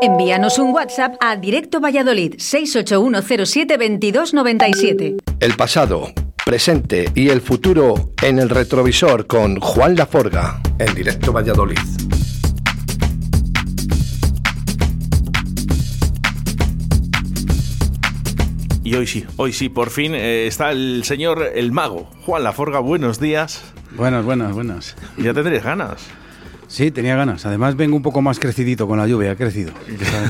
Envíanos un WhatsApp a Directo Valladolid 681072297. El pasado, presente y el futuro en el retrovisor con Juan Laforga en Directo Valladolid. Y hoy sí, hoy sí, por fin eh, está el señor el mago, Juan Laforga. Buenos días. Buenas, buenas, buenas. Ya tendréis ganas. Sí, tenía ganas. Además vengo un poco más crecidito con la lluvia, ha crecido.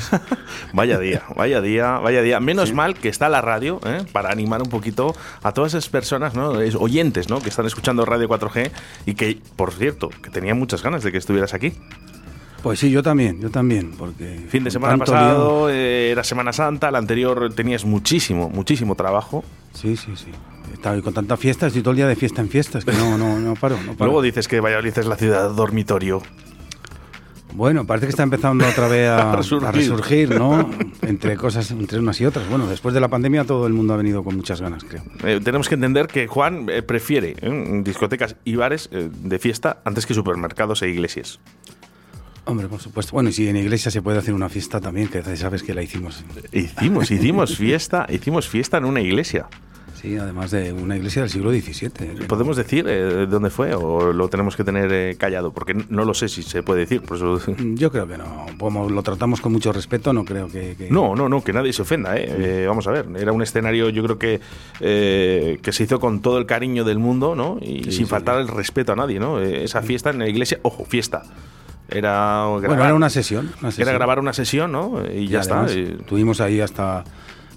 vaya día, vaya día, vaya día. Menos mal que está la radio ¿eh? para animar un poquito a todas esas personas, ¿no? oyentes, ¿no? Que están escuchando Radio 4G y que, por cierto, que tenían muchas ganas de que estuvieras aquí. Pues sí, yo también, yo también, porque... Fin de semana pasado, eh, era Semana Santa, la anterior tenías muchísimo, muchísimo trabajo. Sí, sí, sí. Estaba con tantas fiestas, estoy todo el día de fiesta en fiestas, que no, no, no paro, no Luego dices que Valladolid es la ciudad dormitorio. Bueno, parece que está empezando otra vez a, resurgir. ¿no? entre cosas, entre unas y otras. Bueno, después de la pandemia todo el mundo ha venido con muchas ganas, creo. Eh, tenemos que entender que Juan eh, prefiere discotecas y bares de fiesta antes que supermercados e iglesias. Hombre, por supuesto. Bueno, y si en iglesia se puede hacer una fiesta también, que sabes que la hicimos. Hicimos, hicimos fiesta, hicimos fiesta en una iglesia. Sí, además de una iglesia del siglo XVII. ¿Podemos decir eh, dónde fue o lo tenemos que tener eh, callado? Porque no lo sé si se puede decir. Por eso... Yo creo que no. Como lo tratamos con mucho respeto, no creo que... No, no, no, que nadie se ofenda. ¿eh? vamos a ver, era un escenario yo creo que, que se hizo con todo el cariño del mundo ¿no? y sin faltar el respeto a nadie. ¿no? esa fiesta en la iglesia, ojo, fiesta era bueno, era una sesión, Era grabar una sesión, ¿no? Y, ya está. Tuvimos ahí hasta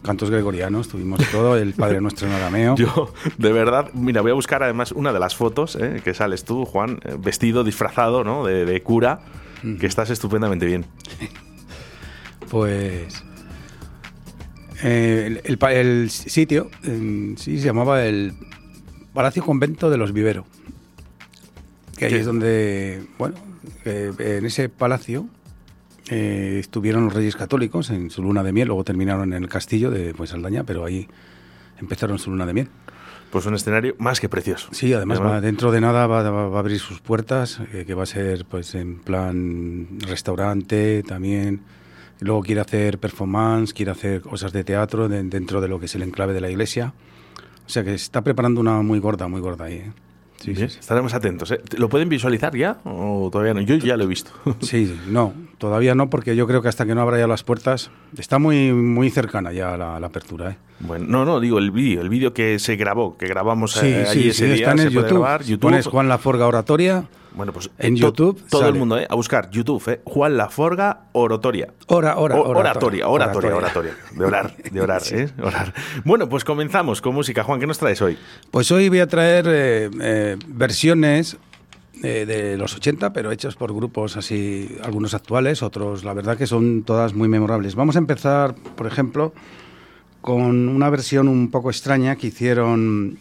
cantos gregorianos, tuvimos todo, el Padre Nuestro en arameo. Yo, de verdad, mira, voy a buscar además una de las fotos ¿eh? que sales tú, Juan, eh, vestido, disfrazado, ¿no? De, cura, que estás estupendamente bien. Pues... Eh, el, sitio sí se llamaba el Palacio Convento de los Vivero, que ahí es donde, bueno, en ese palacio eh, estuvieron los reyes católicos en su luna de miel, luego terminaron en el castillo de pues, Aldaña, pero ahí empezaron su luna de miel. Pues un escenario más que precioso. Sí, además dentro de nada va, a abrir sus puertas, eh, que va a ser pues en plan restaurante también. luego quiere hacer performance, quiere hacer cosas de teatro dentro de lo que es el enclave de la iglesia. O sea que se está preparando una muy gorda, muy gorda ahí. ¿eh? Sí, sí, Estaremos atentos. ¿eh? ¿Lo pueden visualizar ya o todavía no? Yo ya lo he visto. Sí, no, todavía no, porque yo creo que hasta que no abra ya las puertas, está muy, muy cercana ya la, apertura. ¿eh? Bueno, no, no, digo el vídeo, el vídeo que se grabó, que grabamos sí, eh, sí, ese está en YouTube. YouTube. Pones Juan Laforga Oratoria bueno, pues en YouTube. Todo el mundo, ¿eh? A buscar YouTube, ¿eh? Juan Laforga Oratoria. Ora, ora, oratoria, oratoria, oratoria, De orar, de orar, ¿eh? Orar. Bueno, pues comenzamos con música. Juan, ¿qué nos traes hoy? Pues hoy voy a traer eh, eh, versiones de los 80, pero hechas por grupos así, algunos actuales, otros, la verdad que son todas muy memorables. Vamos a empezar, por ejemplo, con una versión un poco extraña que hicieron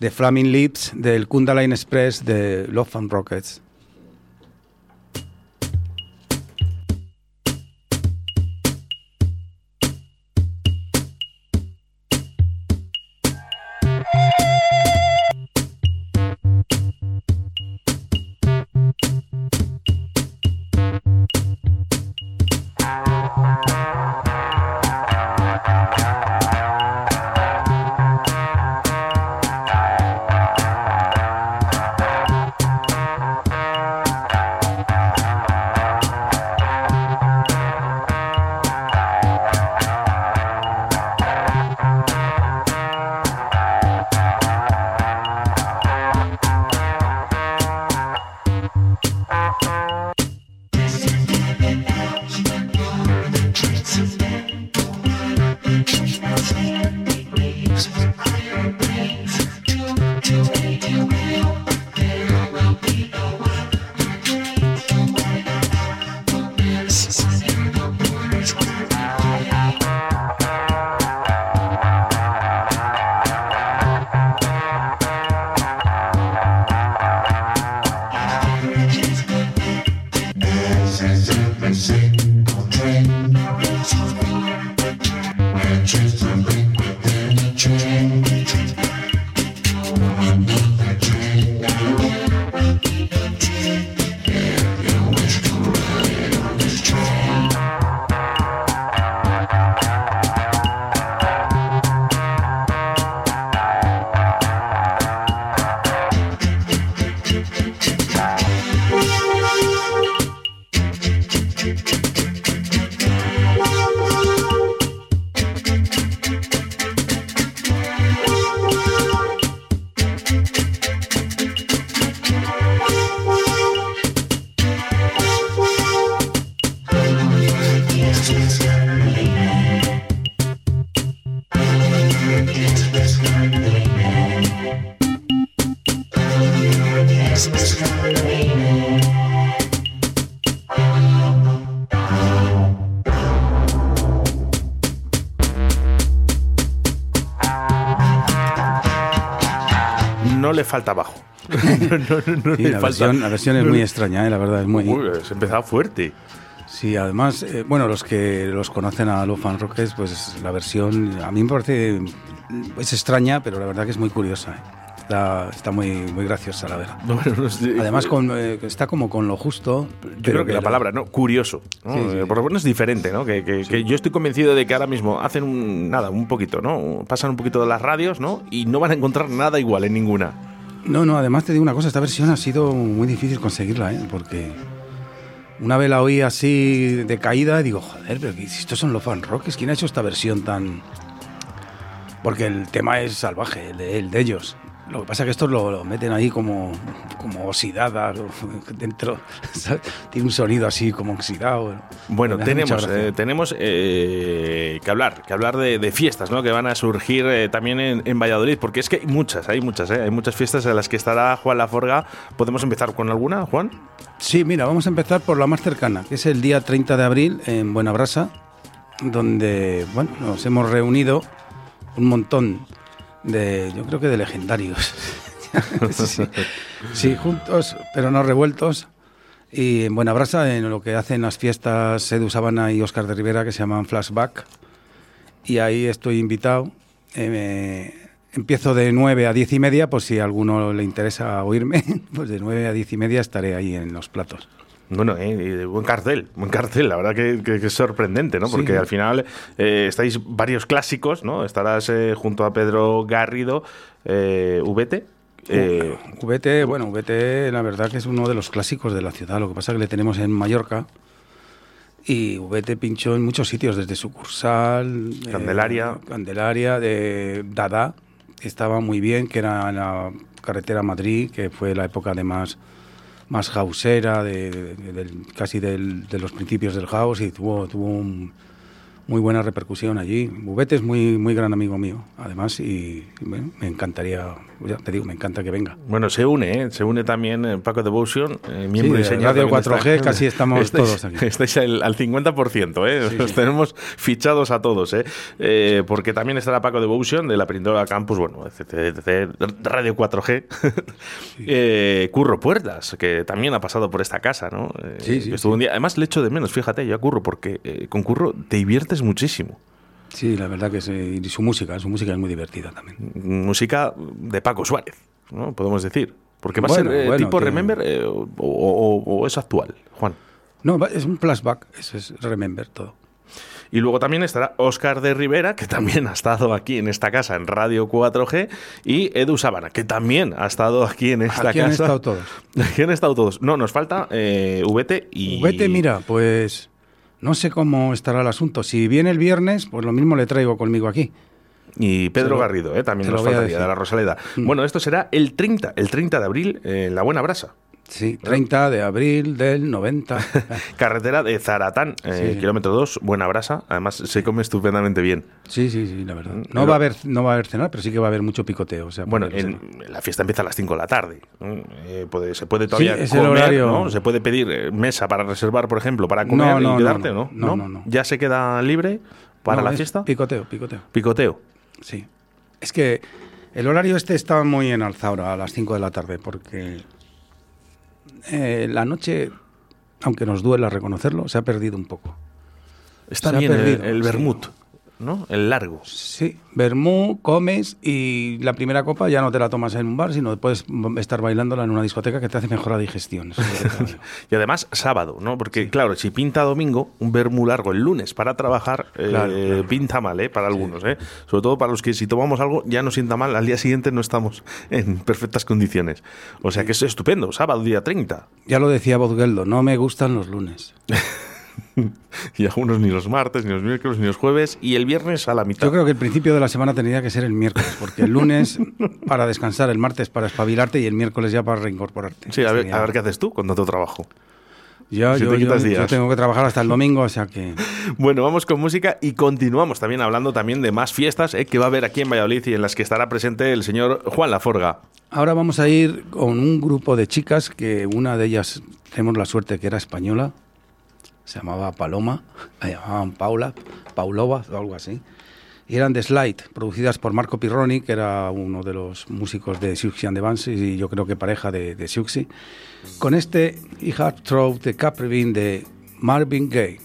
de Flaming Lips del Kundalini Express de Love and Rockets. No le falta bajo. no, no, no Sí, le la, falta- versión, la versión es muy extraña, ¿eh? la verdad, es muy... Uy, se empezaba fuerte. Sí, además, eh, bueno, los que los conocen a los fan rockers, pues la versión a mí me parece es extraña, pero la verdad que es muy curiosa. ¿eh? Está, está muy, muy graciosa, la verdad. No, no, no sé. Además, con, eh, está como con lo justo. Yo creo que la palabra, ¿no? Curioso. ¿no? Sí, sí. Por lo menos es diferente, ¿no? Que, que- que yo estoy convencido de que ahora mismo hacen un, nada, un poquito, ¿no? Pasan un poquito de las radios, ¿no? Y no van a encontrar nada igual en ninguna. No, no, además te digo una cosa, esta versión ha sido muy difícil conseguirla, ¿eh? porque una vez la oí así de caída y digo, joder, pero ¿qué- si estos son los fan rockers, ¿quién ha hecho esta versión tan...? Porque el tema es salvaje, el de ellos. Lo que pasa es que estos lo, lo meten ahí como, como oxidada lo- dentro. ¿sabes? Tiene un sonido así como oxidado. Bueno, tenemos, eh, tenemos eh, que hablar, que hablar de, de fiestas, ¿no? Que van a surgir eh, también en, en Valladolid, porque es que hay muchas, hay muchas. Hay muchas fiestas en las que estará Juan Laforga. ¿Podemos empezar con alguna, Juan? Sí, mira, vamos a empezar por la más cercana, que es el día 30 de abril en Buenabrasa, donde bueno, nos hemos reunido un montón de, yo creo que de legendarios. sí, sí, juntos, pero no revueltos. Y en Buenabrasa, en lo que hacen las fiestas Edu Sabana y Oscar de Rivera, que se llaman Flashback. Y ahí estoy invitado. Eh, empiezo de 9 a 10 y media, por si a alguno le interesa oírme, pues de 9 a 10 y media estaré ahí en los platos. Bueno, eh, y buen cartel, buen cartel, la verdad que, que- que es sorprendente, ¿no? Sí. Porque al final eh, estáis varios clásicos, ¿no? Estarás eh, junto a Pedro Garrido, eh, eh, VT, bueno, VT la verdad que es uno de los clásicos de la ciudad. Lo que pasa es que le tenemos en Mallorca y VT pinchó en muchos sitios, desde sucursal, eh, Candelaria. Candelaria, de Dada, estaba muy bien, que era en la carretera Madrid, que fue la época de más hausera, de, de- casi del- de los principios del house y tuvo, tuvo un- muy buena repercusión allí. Bubete es muy, muy gran amigo mío, además, y bueno, me encantaría, ya te digo, me encanta que venga. Bueno, se une, ¿eh? se une también eh, Paco Devotion, eh, miembro Sí, de Radio también 4G casi estamos estáis, todos aquí. Estáis al, al 50%, ¿eh? Sí, Los sí. tenemos fichados a todos, ¿eh? Eh, Porque también estará Paco Devotion de la Península Campus, bueno, etc, Radio 4G. Eh, Curro Puertas, que también ha pasado por esta casa, ¿no? Sí, sí, estuvo un día, además le echo de menos, fíjate, yo a Curro, porque con Curro te diviertes muchísimo. Sí, la verdad que sí, y su música, su música es muy divertida también. Música de Paco Suárez, ¿no? Podemos decir. Porque va Bueno, a ser eh, bueno, tipo Remember eh, o, o- o- o es actual, Juan. No, es un flashback, eso es Remember todo. Y luego también estará Óscar de Rivera, que también ha estado aquí en esta casa en Radio 4G, y Edu Sabana, que también ha estado aquí en esta Aquí casa. han estado todos. Aquí han estado todos. No, nos falta eh, VT y. Vete, mira, pues no sé cómo estará el asunto. Si viene el viernes, pues lo mismo le traigo conmigo aquí. Y Pedro lo- Garrido, eh, también nos faltaría, de la Rosaleda. Mm. Bueno, esto será el 30, el 30 de abril eh, en La Buena Brasa. Sí, 30 de abril del 90. Carretera de Zaratán, eh, Sí. kilómetro 2, Buena Brasa. Además, se come estupendamente bien. Sí, sí, sí, la verdad. Mm, No va a haber, no va a haber cenar, pero sí que va a haber mucho picoteo. O sea, Bueno, la fiesta empieza a las 5 de la tarde. Eh, puede- se puede todavía es el comer, horario. ¿no? Se puede pedir eh, mesa para reservar, por ejemplo, para comer No, no, y quedarte, no. ¿no? No, no. ¿Ya se queda libre para la es fiesta? Picoteo, picoteo. Picoteo. Sí. Es que el horario este está muy en alza ahora, a las 5 de la tarde, porque eh, la noche, aunque nos duela reconocerlo, se ha perdido un poco. Está Se bien el- perdido, el, vermut, ¿no? El largo. Sí, vermú, comes y la primera copa ya no te la tomas en un bar, sino puedes estar bailándola en una discoteca que te hace mejor la digestión. Es. Y además sábado, ¿no? Porque claro, si pinta domingo, un vermú largo el lunes para trabajar, eh, Claro, pinta mal, ¿eh? Para algunos, ¿eh? Sobre todo para los que si tomamos algo ya nos sienta mal, al día siguiente no estamos en perfectas condiciones. O sea que es estupendo, sábado, día 30. ya lo decía Bozgeldo, no me gustan los lunes. Y algunos ni los martes, ni los miércoles, ni los jueves, y el viernes a la mitad. Yo creo que el principio de la semana tendría que ser el miércoles, porque el lunes para descansar, el martes para espabilarte y el miércoles ya para reincorporarte. Sí, a ver, a ver qué haces tú con tanto trabajo. Si yo, yo- yo días. tengo que trabajar hasta el domingo, o sea que... Bueno, vamos con música y continuamos también hablando también de más fiestas eh, que va a haber aquí en Valladolid y en las que estará presente el señor Juan Laforga. Ahora vamos a ir con un grupo de chicas que una de ellas tenemos la suerte que era española, se llamaba Paloma, la llamaban Paula, Paulova o algo así. Y eran de Slide, producidas por Marco Pirroni, que era uno de los músicos de Siouxsie and the Banshees y yo creo que pareja de, de con este I Heart Throw de Caprivin de Marvin Gaye.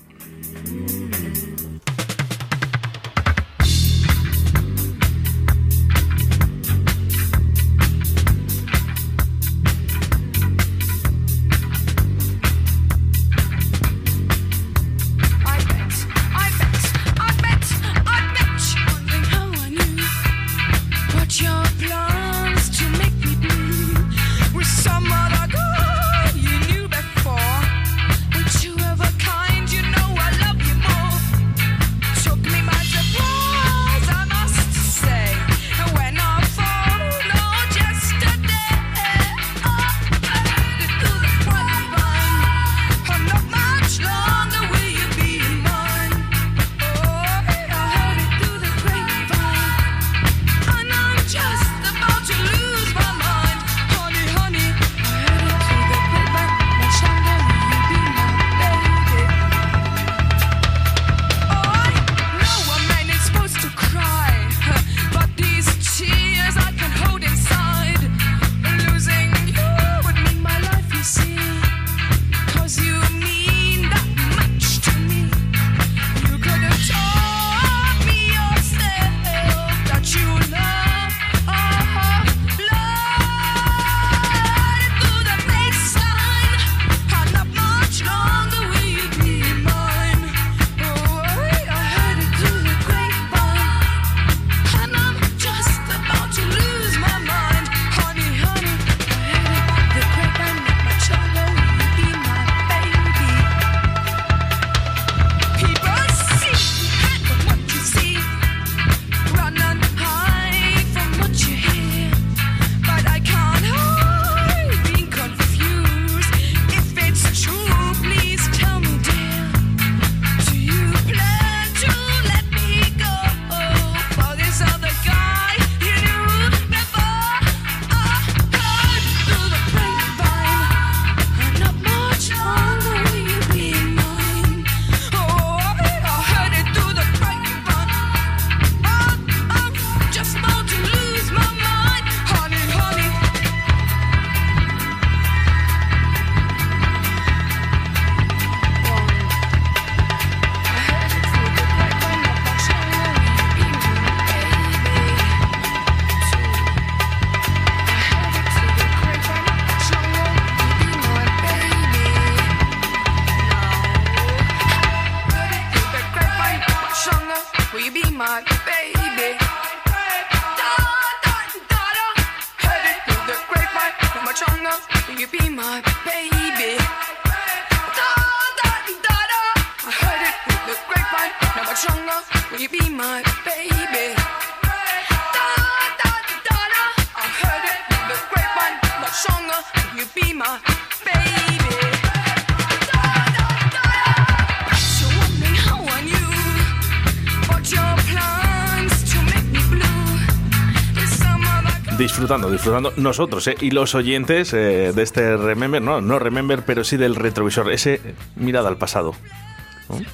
Disfrutando, nosotros eh, y los oyentes eh, de este Remember, no, no Remember, pero sí del retrovisor, ese eh, mirada al pasado.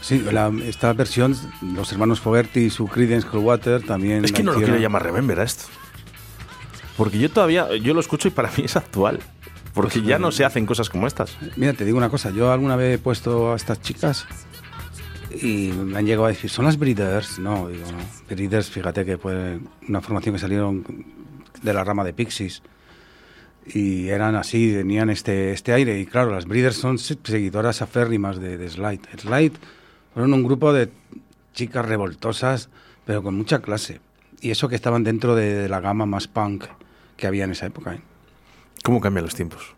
Sí, la- esta versión, los hermanos Fogerty y su Creedence Clearwater también... Es que no lo quiero llamar Remember a esto. Porque yo todavía, yo lo escucho y para mí es actual. Porque Pues, ya no se hacen cosas como estas. Mira, te digo una cosa, yo alguna vez he puesto a estas chicas y me han llegado a decir, ¿son las Breeders? No, digo, no. Breeders, fíjate que fue una formación que salieron de la rama de Pixies y eran así, tenían este, este aire. Y claro, las Breeders son se- seguidoras aférrimas de, de Slide. Slide fueron un grupo de chicas revoltosas, pero con mucha clase. Y eso que estaban dentro de, de la gama más punk que había en esa época. ¿eh? ¿Cómo cambian los tiempos?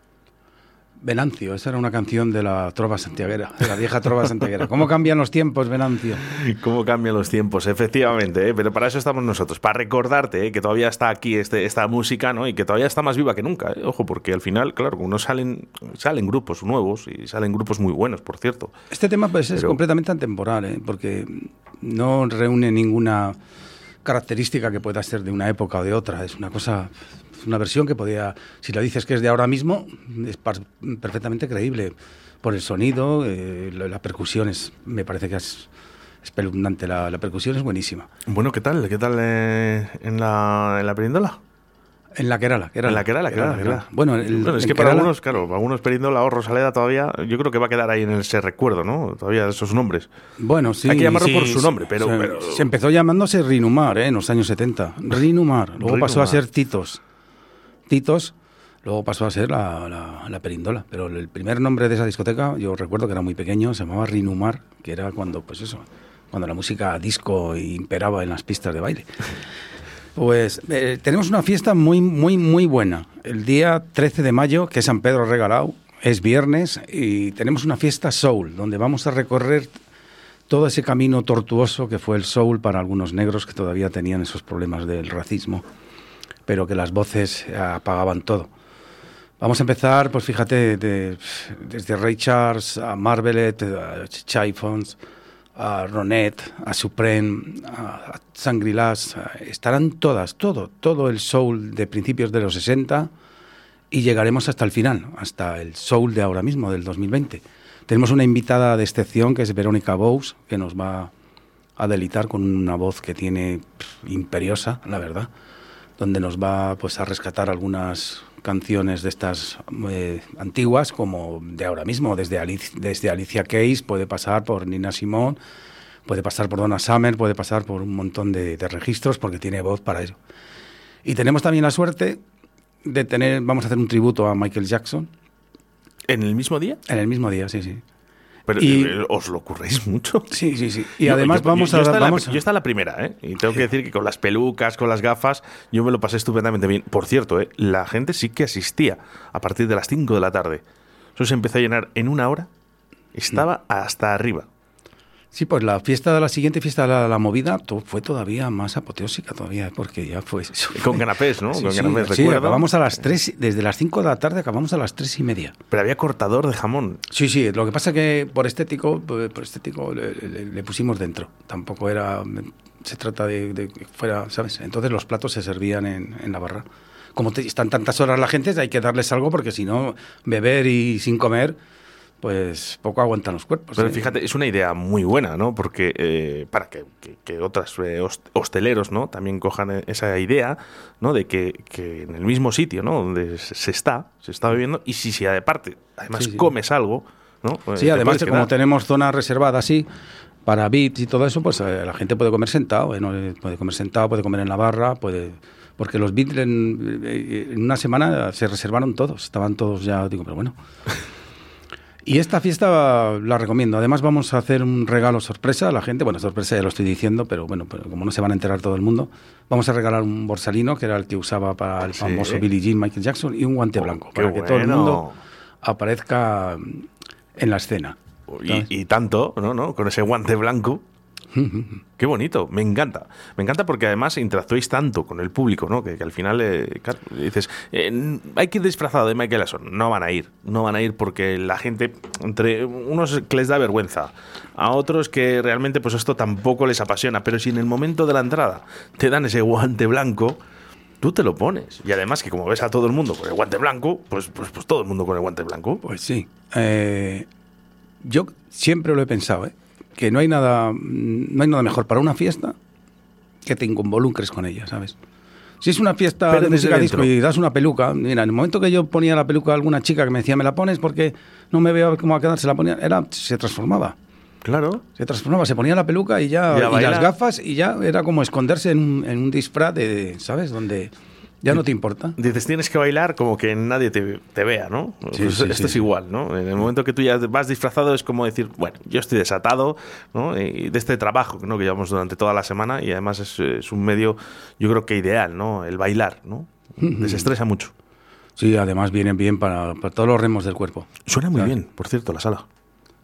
Venancio, esa era una canción de la trova santiaguera, de la vieja trova santiaguera. ¿Cómo cambian los tiempos, Venancio? ¿Cómo cambian los tiempos? Efectivamente, ¿eh? pero para eso estamos nosotros, para recordarte ¿eh? que todavía está aquí este, esta música ¿no? y que todavía está más viva que nunca. ¿eh? Ojo, porque al final, claro, uno salen, salen grupos nuevos y salen grupos muy buenos, por cierto. Este tema pues, es completamente atemporal, ¿eh? porque no reúne ninguna característica que pueda ser de una época o de otra. Es una cosa, una versión que podía, si lo dices que es de ahora mismo, es perfectamente creíble por el sonido, eh, la, la percusión es, me parece que es espeluznante. La, la percusión es buenísima. Bueno, ¿qué tal? ¿Qué tal eh, en la, en la perindola? En la Kerala, Kerala. En la Kerala, Kerala, Kerala. Bueno, el- Bueno, es que para Kerala- algunos, claro, para algunos Perindola o Rosaleda todavía, yo creo que va a quedar ahí en ese recuerdo, ¿no? Todavía esos nombres. Bueno, sí. Hay que llamarlo sí, por su nombre, pero- se, pero- se empezó llamándose Rinumar ¿eh? en los años 70. Rinumar. Luego pasó a ser Titos. Titos. Luego pasó a ser la, la- la Perindola. Pero el primer nombre de esa discoteca, yo recuerdo que era muy pequeño, se llamaba Rinumar, que era cuando, pues eso, cuando la música disco imperaba en las pistas de baile. Pues eh, tenemos una fiesta muy, muy, muy buena. El día 13 de mayo, que es San Pedro Regalado, es viernes y tenemos una fiesta soul, donde vamos a recorrer todo ese camino tortuoso que fue el soul para algunos negros que todavía tenían esos problemas del racismo, pero que las voces apagaban todo. Vamos a empezar, pues fíjate, de- desde Ray Charles a Marvelet, a Chiffons, a Ronet, a Supreme, a, a- estarán todas, todo, todo el soul de principios de los 60 y llegaremos hasta el final, hasta el soul de ahora mismo, del 2020. Tenemos una invitada de excepción que es Verónica Bous, que nos va a delitar con una voz que tiene imperiosa, la verdad, donde nos va pues a rescatar algunas canciones de estas eh, antiguas, como de ahora mismo, desde, Alic- desde Alicia Keys, puede pasar por Nina Simone, puede pasar por Donna Summer, puede pasar por un montón de, de registros, porque tiene voz para eso. Y tenemos también la suerte de tener, vamos a hacer un tributo a Michael Jackson ¿En el mismo día? en el mismo día, sí, sí. Pero Y- eh, os lo ocurréis mucho. Sí, sí, sí. Y Yo- además yo- vamos yo a... estaba en la- vamos a- yo estaba en la primera, ¿eh? Y tengo que decir que con las pelucas, con las gafas, yo me lo pasé estupendamente bien. Por cierto, ¿eh? La gente sí que asistía a partir de las 5 de la tarde. Eso se empezó a llenar en una hora. Estaba hasta arriba. Sí, pues la fiesta de la siguiente fiesta de la, la movida to- fue todavía más apoteósica todavía, porque ya fue... eso Con fue- canapés, ¿no? Sí, Con sí, canapés, sí, recuerdo. acabamos a las 3, desde las 5 de la tarde acabamos a las 3 y media. Pero había cortador de jamón. Sí, sí, lo que pasa que por estético, por estético le, le- le pusimos dentro. Tampoco era, se trata de, de fuera, ¿sabes? Entonces los platos se servían en, en la barra. Como te- están tantas horas la gente, hay que darles algo porque si no, beber y sin comer, pues poco aguantan los cuerpos. Pero ¿eh? fíjate, es una idea muy buena, ¿no? Porque eh, para que, que, que otras eh, host- hosteleros, ¿no? También cojan eh, esa idea, ¿no? De que, que en el mismo sitio, ¿no? Donde se está, se está bebiendo, y si, si aparte, además Sí, sí. comes algo, ¿no? Sí, además como quedar. tenemos zona reservada así para VIPs y todo eso, pues la gente puede comer sentado, ¿eh? No, puede comer sentado, puede comer en la barra, puede porque los VIPs en, en una semana se reservaron todos, estaban todos ya, digo, pero bueno. Y esta fiesta la recomiendo. Además vamos a hacer un regalo sorpresa a la gente. Bueno, sorpresa ya lo estoy diciendo, pero bueno, pero como no se van a enterar todo el mundo, vamos a regalar un borsalino que era el que usaba para el Sí. famoso Billie Jean Michael Jackson y un guante Oh, blanco para que todo el mundo aparezca en la escena. Y, y tanto, ¿no? ¿no? Con ese guante blanco. Qué bonito, me encanta. Me encanta porque además interactuáis tanto con el público, ¿no? Que, al final eh, claro, dices, eh, hay que ir disfrazado de Michael Jackson. No van a ir, no van a ir porque la gente, entre unos que les da vergüenza, a otros que realmente pues esto tampoco les apasiona. Pero si en el momento de la entrada te dan ese guante blanco, tú te lo pones. Y además que como ves a todo el mundo con el guante blanco, pues, pues, pues todo el mundo con el guante blanco. Pues sí. Eh, yo siempre lo he pensado, ¿eh? Que no hay nada, no hay nada mejor para una fiesta que te involucres con ella, ¿sabes? Si es una fiesta Pero de música disco y das una peluca, mira, en el momento que yo ponía la peluca a alguna chica que me decía, me la pones porque no me veo cómo va a quedar, se la ponía, era, se transformaba. Claro. Se transformaba, se ponía la peluca y ya, Y las gafas y ya era como esconderse en un, en un disfraz de, ¿sabes? Donde ya no te importa. Dices, tienes que bailar como que nadie te, te vea, ¿no? Sí, Pues sí, esto sí, es igual, ¿no? En el momento que tú ya vas disfrazado es como decir, bueno, yo estoy desatado, ¿no? Y de este trabajo ¿no? que llevamos durante toda la semana y además es, es un medio, yo creo que ideal, ¿no? El bailar, ¿no? Desestresa mucho. Sí, además vienen bien para, para todos los remos del cuerpo. Suena muy bien, por cierto, la sala.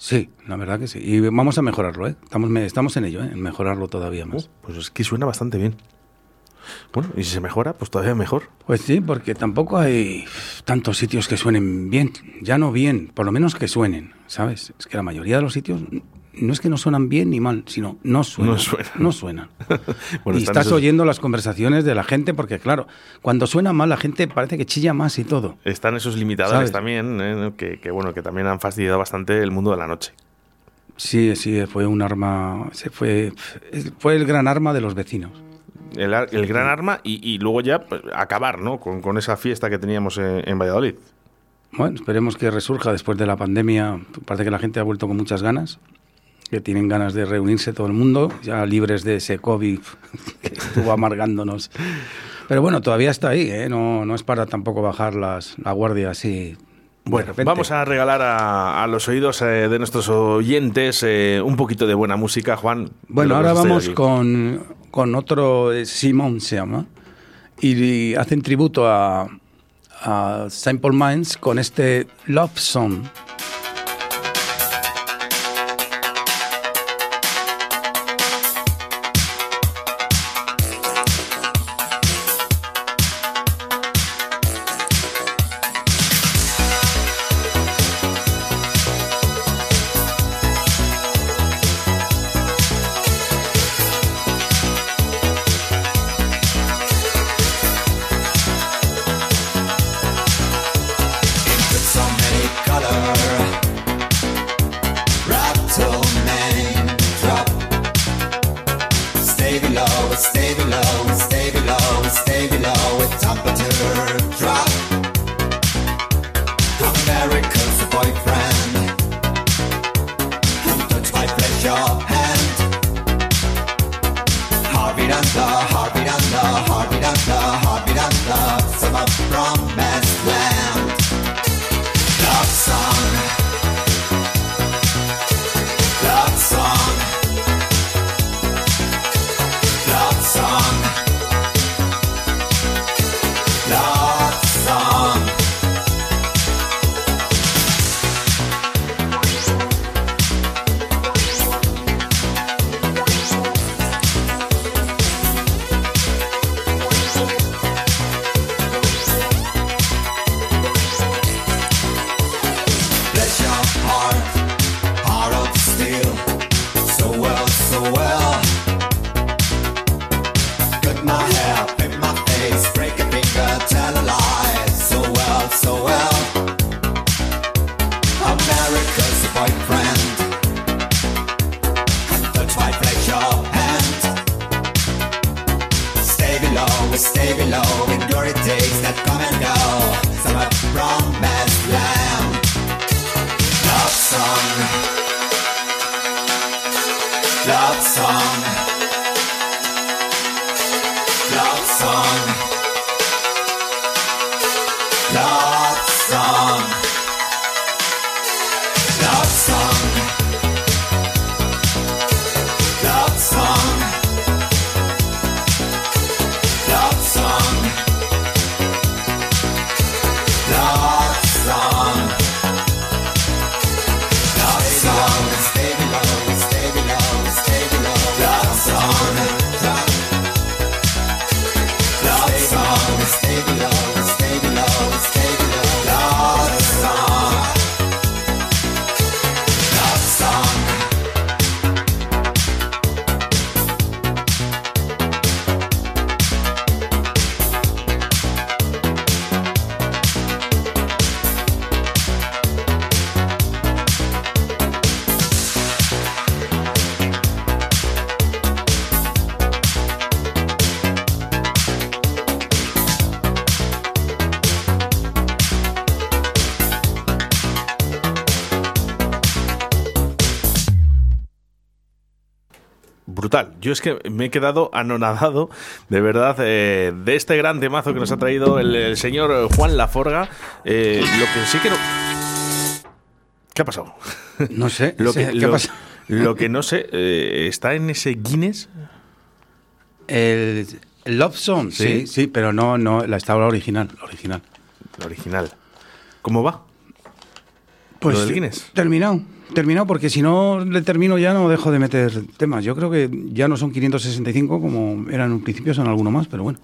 Sí, la verdad que sí. Y vamos a mejorarlo, ¿eh? Estamos, en ello, ¿eh? En mejorarlo todavía más. Uh, pues es que suena bastante bien. Bueno, y si se mejora, pues todavía mejor. Pues sí, porque tampoco hay tantos sitios que suenen bien. Ya no bien, por lo menos que suenen, ¿sabes? Es que la mayoría de los sitios no es que no suenan bien ni mal, sino no suenan. No suenan. No suenan. Bueno, y estás esos- oyendo las conversaciones de la gente, porque claro, cuando suena mal la gente parece que chilla más y todo. Están esos limitadores ¿Sabes? también, ¿eh? que, que, bueno, que también han fastidiado bastante el mundo de la noche. Sí, sí, fue un arma, se fue, fue el gran arma de los vecinos. El, el gran arma y, y luego ya pues, acabar, ¿no? Con, con esa fiesta que teníamos en, en Valladolid. Bueno, esperemos que resurja después de la pandemia. Parece que la gente ha vuelto con muchas ganas, que tienen ganas de reunirse todo el mundo, ya libres de ese COVID que estuvo amargándonos. Pero bueno, todavía está ahí, ¿eh? no, no es para tampoco bajar las, la guardia así. Bueno, vamos a regalar a, a los oídos eh, de nuestros oyentes eh, un poquito de buena música, Juan. Bueno, ahora vamos con, con otro, eh, Simón se llama, y, hacen tributo a, a Simple Minds con este Love Song. Stay below, stay below, stay below. With temperature Yo es que me he quedado anonadado, de verdad, eh, de este gran temazo que nos ha traído el, el señor Juan Laforga. Eh, lo que sí que no. ¿Qué ha pasado? No sé, Lo que, ¿qué lo- que no sé, eh, ¿está en ese Guinness? El, el Love Song, Sí. sí, sí, pero no, no, la estaba original, la original. original. ¿Cómo va? Pues ¿Lo del Guinness? terminado, terminado, porque si no le termino ya no dejo de meter temas. Yo creo que ya no son 565 como eran en un principio, son alguno más, pero bueno.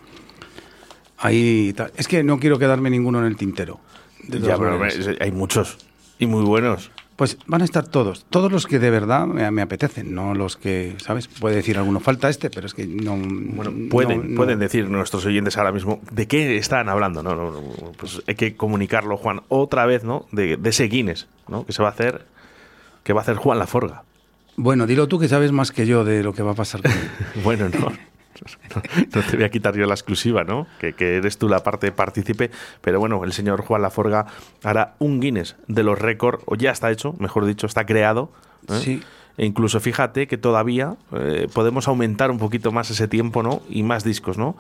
Ahí es que no quiero quedarme ninguno en el tintero. Ya, pero hay muchos y muy buenos. Pues van a estar todos, todos los que de verdad me, me apetecen, no los que, ¿sabes? Puede decir alguno, falta este, pero es que no... Bueno, no- pueden, no- pueden decir nuestros oyentes ahora mismo de qué están hablando, ¿no? No, no, Pues hay que comunicarlo, Juan, otra vez, ¿no? De, de ese Guinness, ¿no? Que se va a hacer, que va a hacer Juan Laforga. Bueno, dilo tú que sabes más que yo de lo que va a pasar con él. Bueno, no. No, no te voy a quitar yo la exclusiva, ¿no? Que, que eres tú la parte partícipe. Pero bueno, el señor Juan Laforga hará un Guinness de los récords, o ya está hecho, mejor dicho, está creado. ¿eh? Sí. E incluso fíjate que todavía eh, podemos aumentar un poquito más ese tiempo, ¿no? Y más discos, ¿no?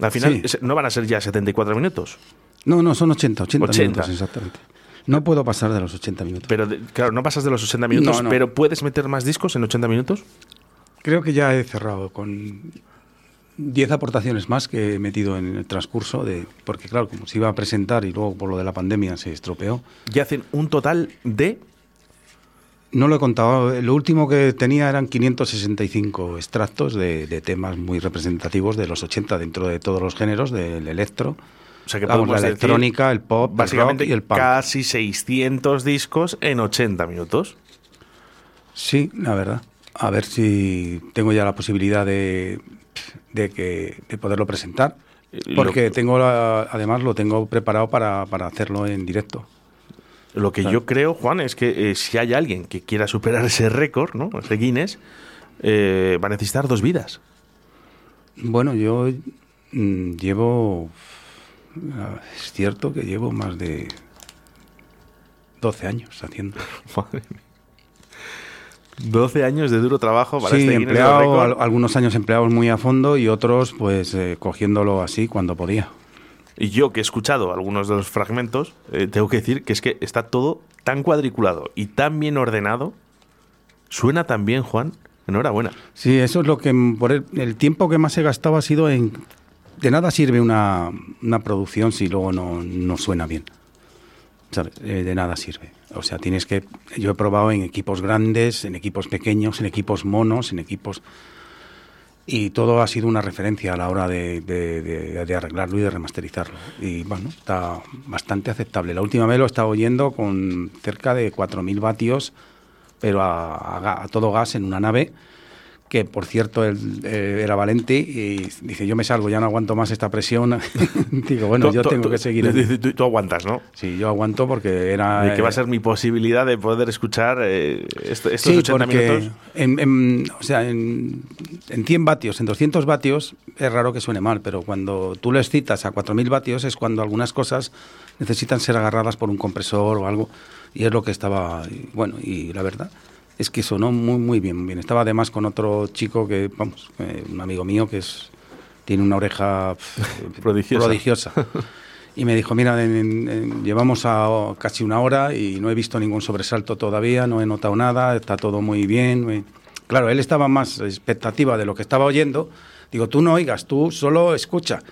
Al final Sí. no van a ser ya 74 minutos. No, no, son 80, 80, 80. minutos exactamente. No puedo pasar de los 80 minutos. Pero de- claro, no pasas de los 80 minutos, No, no. pero ¿puedes meter más discos en 80 minutos? Creo que ya he cerrado con 10 aportaciones más que he metido en el transcurso de porque claro, como se iba a presentar y luego por lo de la pandemia se estropeó. Y hacen un total de No lo he contado, lo último que tenía eran 565 extractos de, de temas muy representativos de los 80 dentro de todos los géneros del electro. O sea que Vamos, podemos la decir, electrónica, el pop, el básicamente rock y el punk. casi 600 discos en 80 minutos. Sí, la verdad. A ver si tengo ya la posibilidad de, de, que, de poderlo presentar. Eh, Porque lo- tengo la- además lo tengo preparado para, para hacerlo en directo. Lo que Claro. yo creo, Juan, es que eh, si hay alguien que quiera superar ese récord, ¿no? ese Guinness, eh, va a necesitar dos vidas. Bueno, yo mm, llevo. Ah, Es cierto que llevo más de 12 años haciendo. Madre mía. 12 años de duro trabajo para Sí, este empleado, al- algunos años empleados muy a fondo y otros pues eh, cogiéndolo así cuando podía. Y yo que he escuchado algunos de los fragmentos, eh, tengo que decir que es que está todo tan cuadriculado y tan bien ordenado. Suena tan bien, Juan. Enhorabuena. Sí, eso es lo que por el, el tiempo que más he gastado ha sido en de nada sirve una, una producción si luego no, no suena bien. Eh, de nada sirve. O sea, tienes que yo he probado en equipos grandes, en equipos pequeños, en equipos monos, en equipos y todo ha sido una referencia a la hora de, arreglarlo y de remasterizarlo. Y bueno, está bastante aceptable. La última vez lo he estado oyendo con cerca de 4.000 vatios, pero a todo gas en una nave, que por cierto él eh, era valente y dice, yo me salgo, ya no aguanto más esta presión. Digo, bueno, yo tengo que seguir. tú- tú- tú aguantas, ¿no? Sí, yo aguanto porque era... De que va a eh, ser mi posibilidad de poder escuchar eh, est- estos Sí, 80 porque minutos. en, en- o sea, en, en 100 vatios, en 200 vatios, es raro que suene mal, pero cuando tú lo excitas a 4000 vatios es cuando algunas cosas necesitan ser agarradas por un compresor o algo, y es lo que estaba, bueno, y la verdad es que sonó muy, muy bien, bien. Estaba además con otro chico que, vamos, eh, un amigo mío que es tiene una oreja pf, Prodigiosa. prodigiosa. Y me dijo, mira, en- en- en- llevamos a casi una hora y no he visto ningún sobresalto todavía, no he notado nada, está todo muy bien. muy-". Claro, él estaba más expectativa de lo que estaba oyendo. Digo, tú no oigas, tú solo escucha.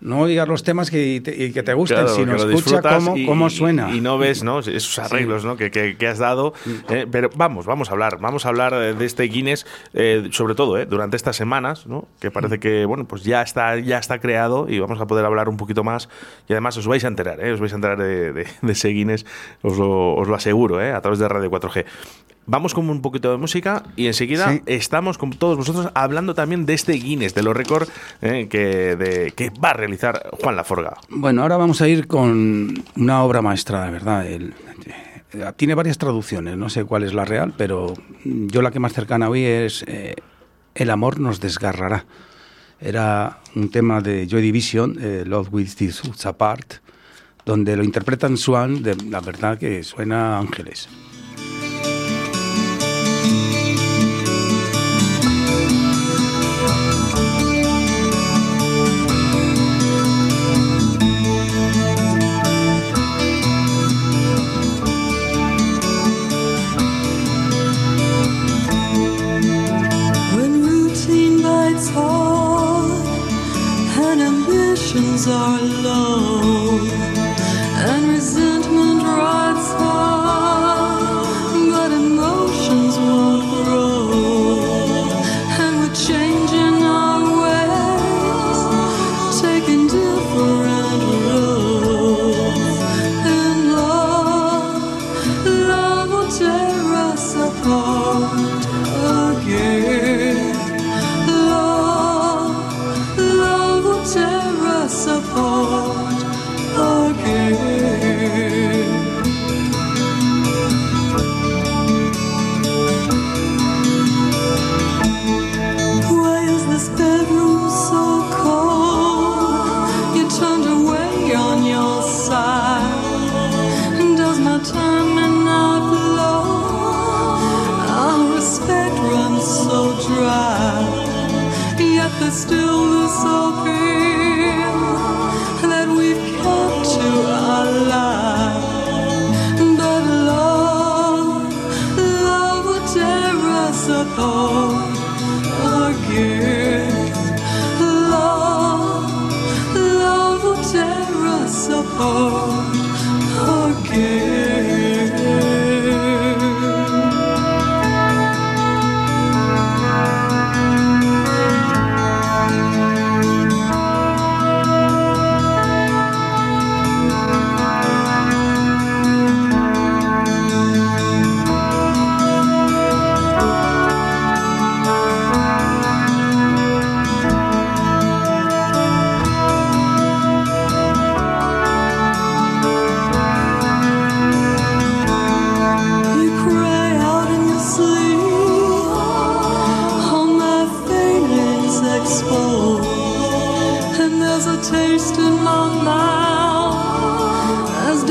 No oigas los temas que te, y que te gusten, Claro, sino escucha cómo, y- cómo suena. Y, no ves ¿no? esos arreglos ¿no? que, que- que has dado. eh, pero vamos, vamos a hablar. Vamos a hablar de este Guinness, eh, sobre todo eh, durante estas semanas, ¿no? que parece que bueno, pues ya está, ya está creado y vamos a poder hablar un poquito más. Y además os vais a enterar, os vais a enterar de, de- de ese Guinness, os lo, os lo aseguro, a través de Radio 4G. Vamos con un poquito de música y enseguida Sí. estamos con todos vosotros hablando también de este Guinness, de los récords eh, que, de- que va a realizar Juan Laforga. Bueno, ahora vamos a ir con una obra maestra, de verdad. El- eh, tiene varias traducciones, no sé cuál es la real, pero yo la que más cercana hoy es eh, El amor nos desgarrará. Era un tema de Joy Division, eh, Love With This Apart, donde lo interpretan Swan, de, la verdad que suena ángeles. mountains are low.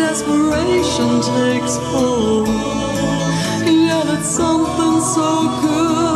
Desperation takes hold. Yet it's something so good,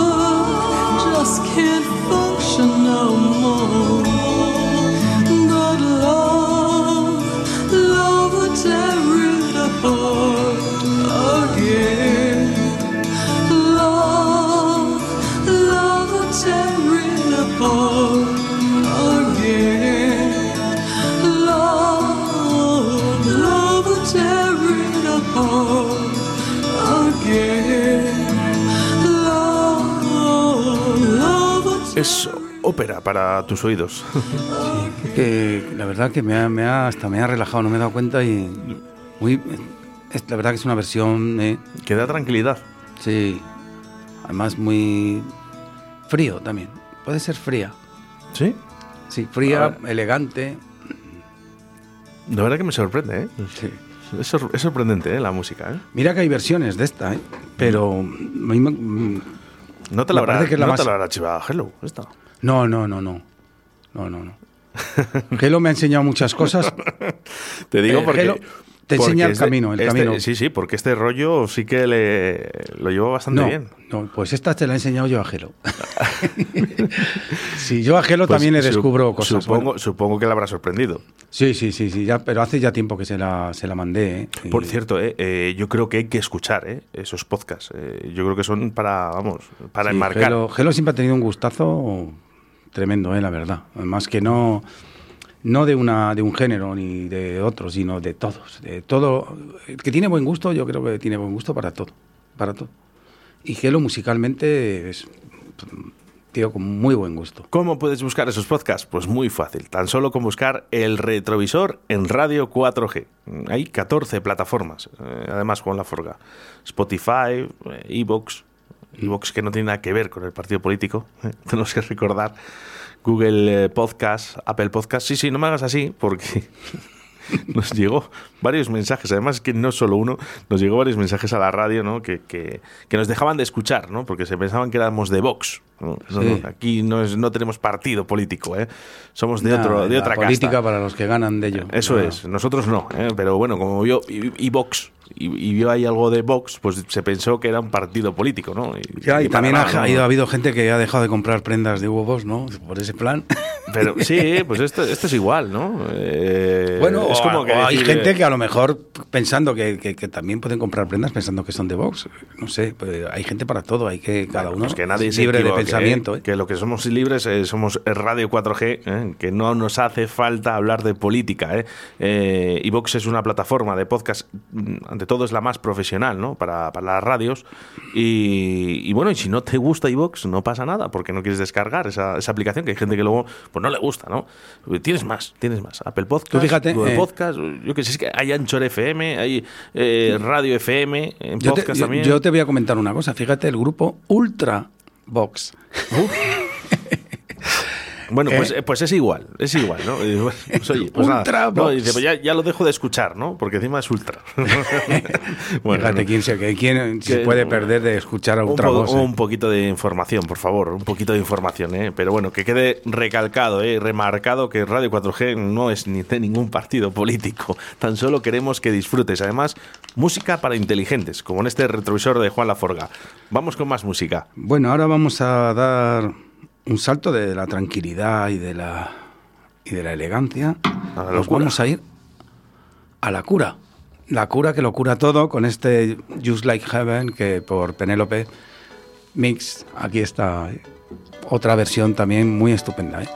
ópera para tus oídos. Que la verdad que me ha, me ha- hasta me ha relajado, no me he dado cuenta y muy, es, la verdad que es una versión, eh, que da tranquilidad. sí, además muy frío también. Puede ser fría, ¿Sí? sí, fría, A elegante. De verdad que me sorprende, ¿eh? Sí. Es, sor- es sorprendente, ¿eh? La música, ¿eh? Mira que hay versiones de esta, ¿eh? pero a mí me- mm, No te la habrá, la no más- te la habrá chivado Hello, esta. No, no, no, no, no, no, no. Gelo me ha enseñado muchas cosas. Te digo Eh, porque... Te enseña el este- camino, el este- camino. Sí, sí, porque este rollo sí que le, lo llevo bastante No, bien. no, pues esta te la he enseñado yo a Gelo. sí, yo a Gelo Pues también le descubro cosas. Supongo, bueno. supongo que le habrá sorprendido. Sí, sí, sí, sí, ya, pero hace ya tiempo que se la, se la mandé. ¿eh? Y- Por cierto, eh, eh, yo creo que hay que escuchar eh, esos podcasts. Eh, yo creo que son para, vamos, para sí, enmarcar. Gelo, Gelo siempre ha tenido un gustazo tremendo, ¿eh? la verdad. Además que no, no de, una, de un género ni de otro, sino de todos. De todo. Que tiene buen gusto, yo creo que tiene buen gusto para todo. Para todo. Y Gelo musicalmente es tío con muy buen gusto. ¿Cómo puedes buscar esos podcasts? Pues muy fácil, tan solo con buscar el retrovisor en Radio 4G. Hay 14 plataformas, eh, además Juan Laforga. Spotify, eh, Evox, Evox que no tiene nada que ver con el partido político, eh, tenemos que recordar. Google eh, Podcast, Apple Podcast. Sí, sí, no me hagas así porque nos llegó varios mensajes, además que no solo uno, nos llegó varios mensajes a la radio, ¿no? Que, que- que nos dejaban de escuchar, ¿no? Porque se pensaban que éramos de Vox. ¿No? No, Sí. no, aquí no, es, no tenemos partido político, ¿eh? Somos de, otro, de la otra política casta. para los que ganan de ello. Eso es, nosotros no, ¿eh? pero bueno, como vio y, y Vox y, y vio ahí algo de Vox, pues se pensó que era un partido político, ¿no? Y, Ya, también ha, nada, ¿no? ha ido- ha habido gente que ha dejado de comprar prendas de Hugo Boss, ¿no? Por ese plan. Pero sí, pues esto, esto es igual, ¿no? Eh, Bueno, es o- como que o hay gente que a lo mejor pensando que, que- que también pueden comprar prendas pensando que son de Vox. No sé, pues hay gente para todo, hay que cada uno Pues que nadie es libre de equivoque, pensamiento. ¿eh? ¿eh? Que lo que somos libres eh, somos Radio 4G, ¿eh? que no nos hace falta hablar de política. ¿eh? Eh, y Vox es una plataforma de podcast, mm, ante todo es la más profesional ¿no? para, para las radios. Y, y bueno, y si no te gusta iVox, no pasa nada, porque no quieres descargar esa, esa aplicación, que hay gente que luego pues no le gusta, ¿no? Tienes más, tienes más. Apple Podcast, Tú fíjate, Google Podcast, yo que sé, es que hay Anchor FM, hay Radio FM, en Yo te, podcast yo- también. yo te voy a comentar una cosa. Fíjate, el grupo Ultra Vox. Bueno, ¿Eh? pues, eh, pues es igual, es igual, ¿no? Bueno, pues, oye, pues nada. Ultra No, dice, pues ya, ya lo dejo de escuchar, ¿no? Porque encima es ultra. Fíjate no. quién, se, quién se puede perder de escuchar a un, Ultra po-. ¿eh? un poquito de información, por favor, un poquito de información, ¿eh? Pero bueno, que quede recalcado, ¿eh? remarcado que Radio 4G no es ni de ningún partido político, tan solo queremos que disfrutes. Además, música para inteligentes, como en este retrovisor de Juan Laforga. Vamos con más música. Bueno, ahora vamos a dar un salto de la tranquilidad y de la, y de la elegancia. La Nos vamos a ir a la cura. La cura que lo cura todo con este Just Like Heaven que por Penélope Mix. Aquí está otra versión también muy estupenda. ¿eh?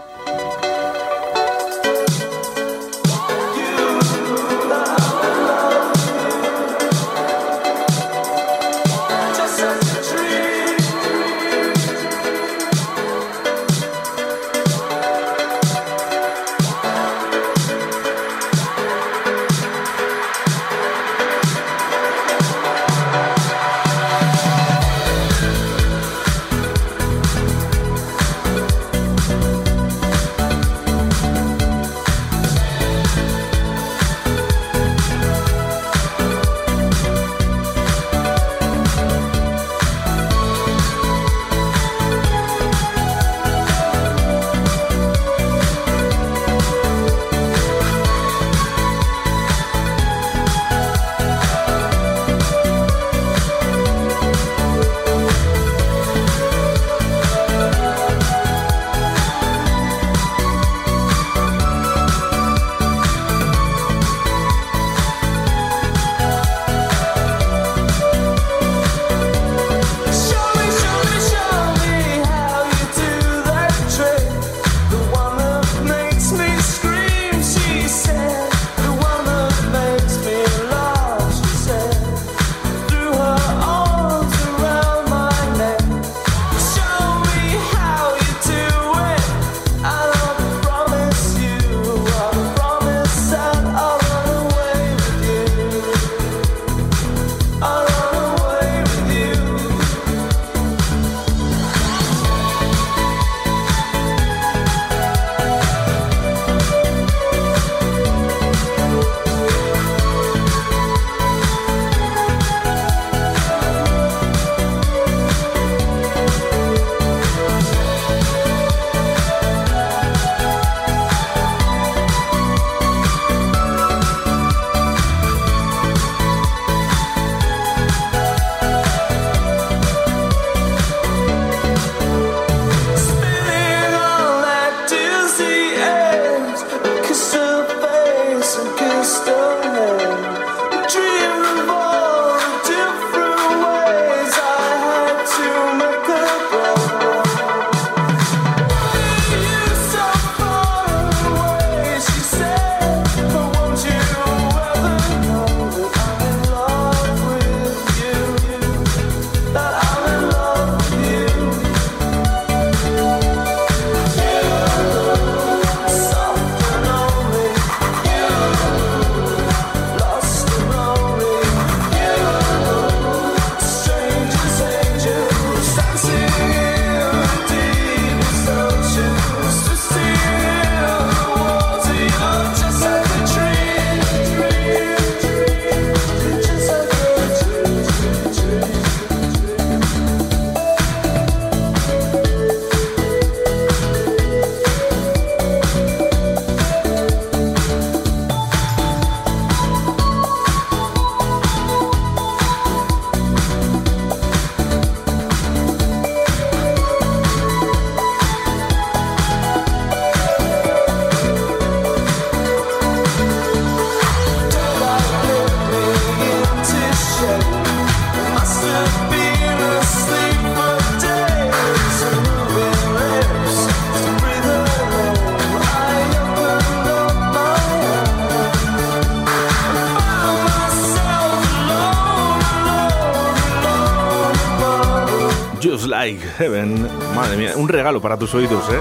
Like Heaven. Madre mía, un regalo para tus oídos, ¿eh?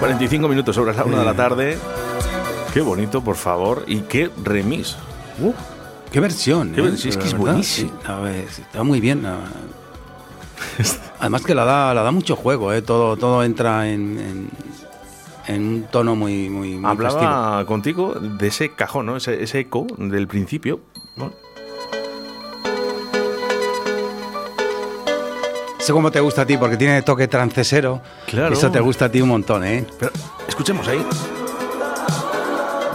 45 minutos sobre la una de la tarde. Qué bonito, por favor. Y qué remix. Uh, Qué versión, Qué ¿eh? versión, es que es buenísimo. Sí, a ver, está muy bien. Además que la da, la da mucho juego, ¿eh? todo, todo entra en, en, en un tono muy, muy, muy. Hablaba contigo de ese cajón, ¿no? Ese, ese eco del principio. Eso como te gusta a ti, porque tiene toque trancesero. Claro. Eso te gusta a ti un montón, ¿eh? Pero escuchemos ahí.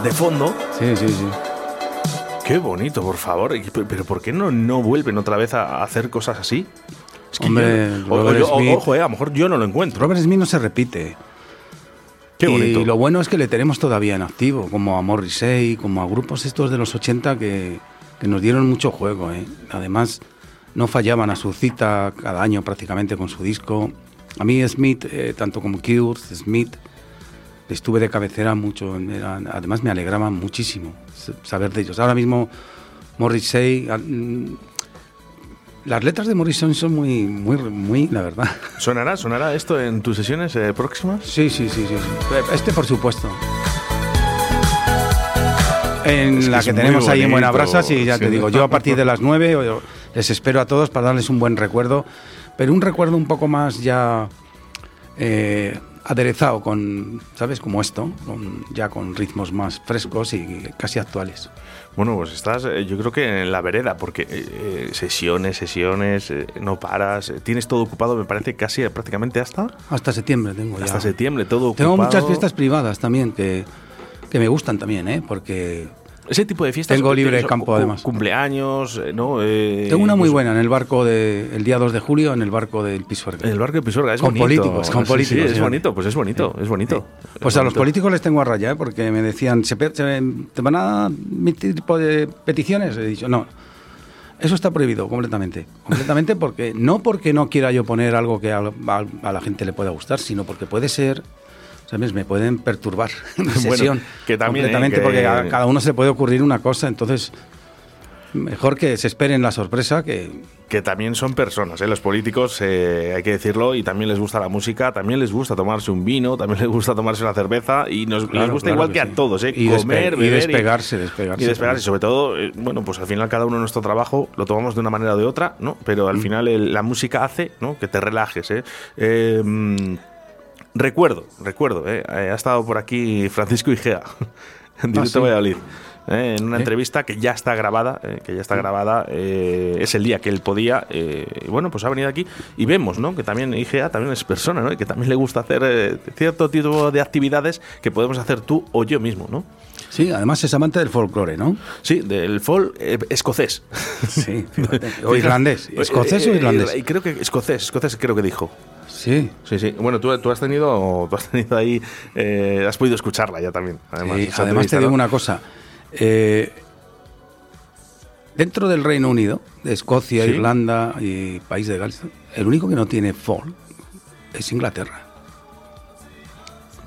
De fondo. Sí, sí, sí. Qué bonito, por favor. Pero ¿por qué no, no vuelven otra vez a hacer cosas así? que Hombre, yo- o- Robert o- o- Smith. ojo, eh, a lo mejor yo no lo encuentro. Robert Smith no se repite. Qué bonito. Y lo bueno es que le tenemos todavía en activo, como a Morrissey, como a grupos estos de los 80 que, que nos dieron mucho juego. ¿eh? Además, no fallaban a su cita cada año prácticamente con su disco. A mí Smith, eh, tanto como Cure, Smith, estuve de cabecera mucho. además me alegraba muchísimo saber de ellos. Ahora mismo Morrissey... mm, Las letras de Morrison son muy, muy, muy, la verdad. ¿Sonará, sonará esto en tus sesiones eh, próximas? Sí, sí, sí, sí. Este, por supuesto. En Es que la que tenemos ahí en Buenabrasa, sí, ya te sí. digo. Yo a partir de las 9 o- les espero a todos para darles un buen recuerdo, pero un recuerdo un poco más ya eh, aderezado con, ¿sabes? Como esto, con- ya con ritmos más frescos y casi actuales. Bueno, pues estás, eh, yo creo que en la vereda, porque eh, eh, sesiones, sesiones, eh, no paras, tienes todo ocupado, me parece casi prácticamente hasta, Hasta septiembre tengo ya. hasta septiembre, todo Tengo ocupado. muchas fiestas privadas también que, que me gustan también, ¿eh? Porque Ese tipo de fiestas. Tengo libre tienes, campo, además. Cumpleaños, eh, ¿no? Eh, tengo una muy buena en el barco de, el día 2 de julio, en el barco del Pisuerga. En el barco de Pisuerga, es Con bonito. políticos, con Sí, sí, políticos, es bonito, pues es bonito, es bonito. Es Pues a los políticos les tengo a raya, ¿eh? porque me decían, ¿se, ¿te van a emitir tipo de peticiones? He dicho, no. Eso está prohibido completamente. Completamente porque no porque no quiera yo poner algo que a, a- a la gente le pueda gustar, sino porque puede ser, ¿sabes? Me pueden perturbar mi Bueno, sesión. que también, ¿eh? completamente que- porque a cada uno se puede ocurrir una cosa, entonces mejor que se esperen la sorpresa que Que también son personas, ¿eh? los políticos, eh, hay que decirlo, y también les gusta la música, también les gusta tomarse un vino, también les gusta tomarse una cerveza, y nos les Claro, gusta claro igual que que, sí. a todos, ¿eh? Y despe- comer, y beber despegarse, despegarse Y despegarse, también. sobre todo, eh, bueno, pues al final cada uno nuestro trabajo lo tomamos de una manera o de otra, ¿no? Pero Mm. al final el- la música hace, ¿no? Que te relajes, ¿eh? Eh, mm, recuerdo, recuerdo, ¿eh? Eh, Ha estado por aquí Francisco Igea, en directo Ah, sí. Valladolid. ¿eh? en una ¿Eh? entrevista que ya está grabada, eh, que ya está grabada, es el día que él podía, y bueno, pues ha venido aquí y vemos, ¿no? Que también IGA también es persona, ¿no? Y que también le gusta hacer cierto tipo de actividades que podemos hacer tú o yo mismo, ¿no? Sí, además es amante del folclore, ¿no? Sí, del folk escocés. Sí, fíjate. O irlandés. ¿Escocés o irlandés? eh, creo que escocés, escocés creo que dijo. Sí. Sí, sí. Bueno, tú, tú has tenido, tú has tenido ahí, eh, has podido escucharla ya también. Además, Sí, además te digo ¿no? una cosa. Eh, dentro del Reino Unido, de Escocia, Sí. Irlanda y País de Gales, el único que no tiene folk es Inglaterra.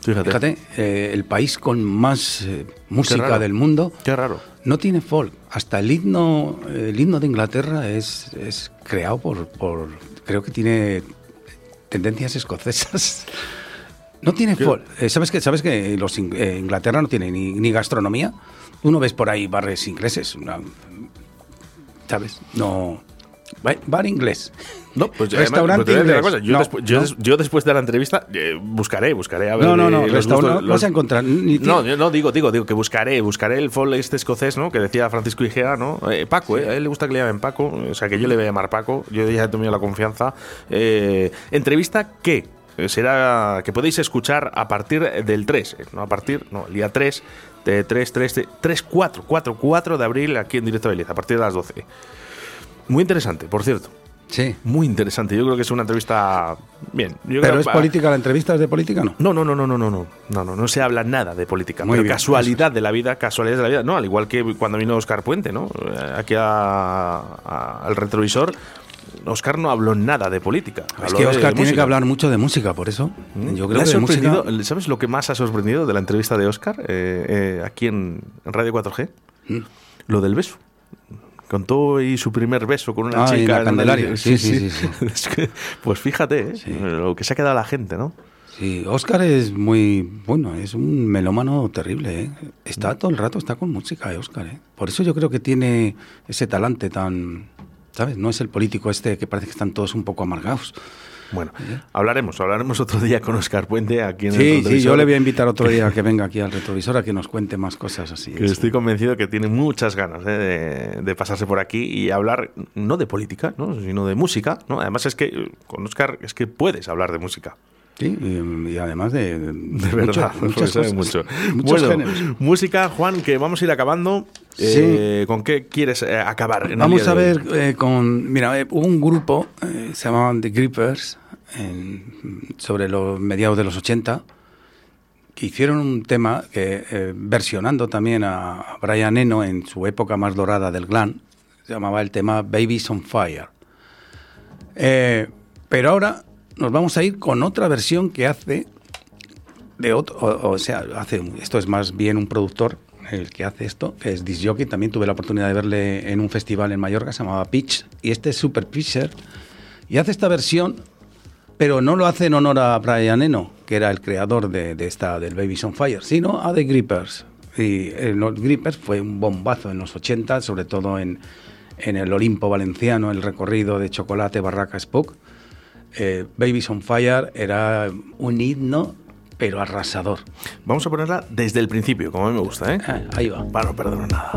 Fíjate. Fíjate, eh, el país con más música del mundo Qué raro. no tiene folk. Hasta el himno, el himno de Inglaterra es, es creado por, por- creo que tiene tendencias escocesas. No tiene. Eh, ¿Sabes que sabes que los eh, Inglaterra no tiene ni, ni gastronomía? Uno ves por ahí bares ingleses, una- ¿sabes? No ba- bar inglés. No, pues restaurante además, pues te voy a decir inglés. cosa, yo, No, despu- yo no. des- yo después de la entrevista eh, buscaré, buscaré a ver. No, no, no, eh, los restaurante gustos- no vas a encontrar ni No, yo no digo, digo, digo que buscaré, buscaré el folk este escocés, ¿no? Que decía Francisco Igea, ¿no? Eh, Paco, eh, a él le gusta que le llamen Paco, o sea que yo le voy a llamar Paco, yo ya he tenido la confianza. Eh, entrevista que eh, será que podéis escuchar a partir del 3, eh, no a partir, no, el día 3 de 3, 3, 3, 4, 4, 4 de abril aquí en directo de Belice, a partir de las 12. Muy interesante, por cierto. Sí. Muy interesante. Yo creo que es una entrevista. Bien. ¿Pero es política la entrevista? ¿Es de política no? No, no, no, no, no, no. No, no, no se habla nada de política. Muy pero casualidad de la vida, casualidad de la vida. No, al igual que cuando vino Oscar Puente, ¿no? Eh, aquí al retrovisor. Oscar no habló nada de política. Es que Oscar tiene que hablar mucho de música, por eso. Mm. Yo creo que sorprendido, ¿Sabes lo que más ha sorprendido de la entrevista de Oscar eh, eh, aquí en, Radio 4G? Mm. Lo del beso. Contó y su primer beso con una Ah, en chica. la en Candelaria. una- Sí, sí, sí, sí. Que, pues fíjate, ¿eh? Sí. lo que se ha quedado la gente, ¿no? Sí, Oscar es muy, bueno, es un melómano terrible, ¿eh? Está todo el rato, está con música, ¿eh, Oscar, ¿eh? Por eso yo creo que tiene ese talante tan, ¿sabes? No es el político este que parece que están todos un poco amargados. Bueno, hablaremos, hablaremos otro día con Oscar Puente aquí en el Sí, sí, retrovisor, yo le voy a invitar otro día a que venga aquí al retrovisor a que nos cuente más cosas así. que sí. estoy convencido que tiene muchas ganas ¿eh? de, de pasarse por aquí y hablar no de política, ¿no? sino de música. ¿no? Además es que con Oscar es que puedes hablar de música. Sí, y, y además de, de, De verdad, muchas, sabe muchas mucho. cosas, muchos bueno, géneros. música, Juan, que vamos a ir acabando. Eh, ¿Con qué quieres eh, acabar? en el Vamos a ver eh, con. Mira, hubo un grupo, se llamaban The Grippers, sobre los mediados de los 80, que hicieron un tema que, eh, versionando también a, Brian Eno en su época más dorada del glam, se llamaba el tema Babies on Fire. Eh, pero ahora nos vamos a ir con otra versión que hace de otro, o, sea, hace esto es más bien un productor el que hace esto, que es Disc Jockey. También tuve la oportunidad de verle en un festival en Mallorca, se llamaba Pitch, y este es Super Pitcher, y hace esta versión, pero no lo hace en honor a Brian Eno, que era el creador de, de esta del Babies on Fire, sino a The Grippers. Y eh, los Grippers fue un bombazo en los 80, sobre todo en, en el Olimpo valenciano, el recorrido de Chocolate, Barraca, Spook. Eh, Babies on Fire era un himno, pero arrasador. Vamos a ponerla desde el principio, como a mí me gusta, ¿eh? Ah, ahí va. Para no perder nada.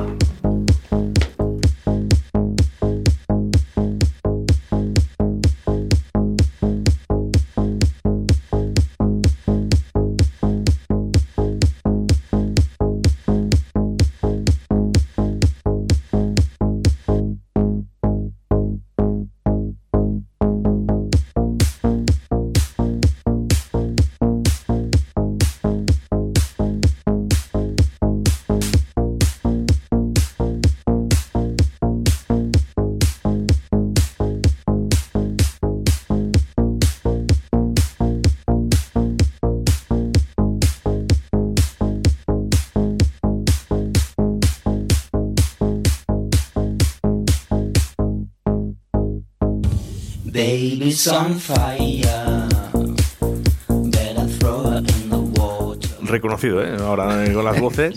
Reconocido, ¿eh? Ahora con las voces.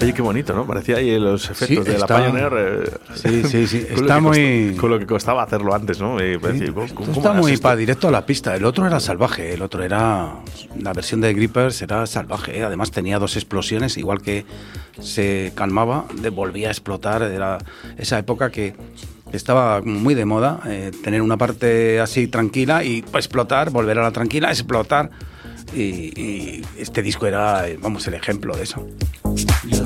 Oye, qué bonito, ¿no? Parecía ahí los efectos Sí, de la Pioneer. eh, Sí, sí, sí, está muy- costó- con lo que costaba hacerlo antes, ¿no? Y Sí, decir, ¿cómo- esto cómo está muy esto? para directo a la pista. El otro era salvaje, el otro era. La versión de Grippers era salvaje. ¿eh? Además tenía dos explosiones, igual que se calmaba, volvía a explotar. Era esa época que estaba muy de moda, eh, tener una parte así tranquila y explotar, volver a la tranquila, explotar. Y, este disco era, vamos, el ejemplo de eso.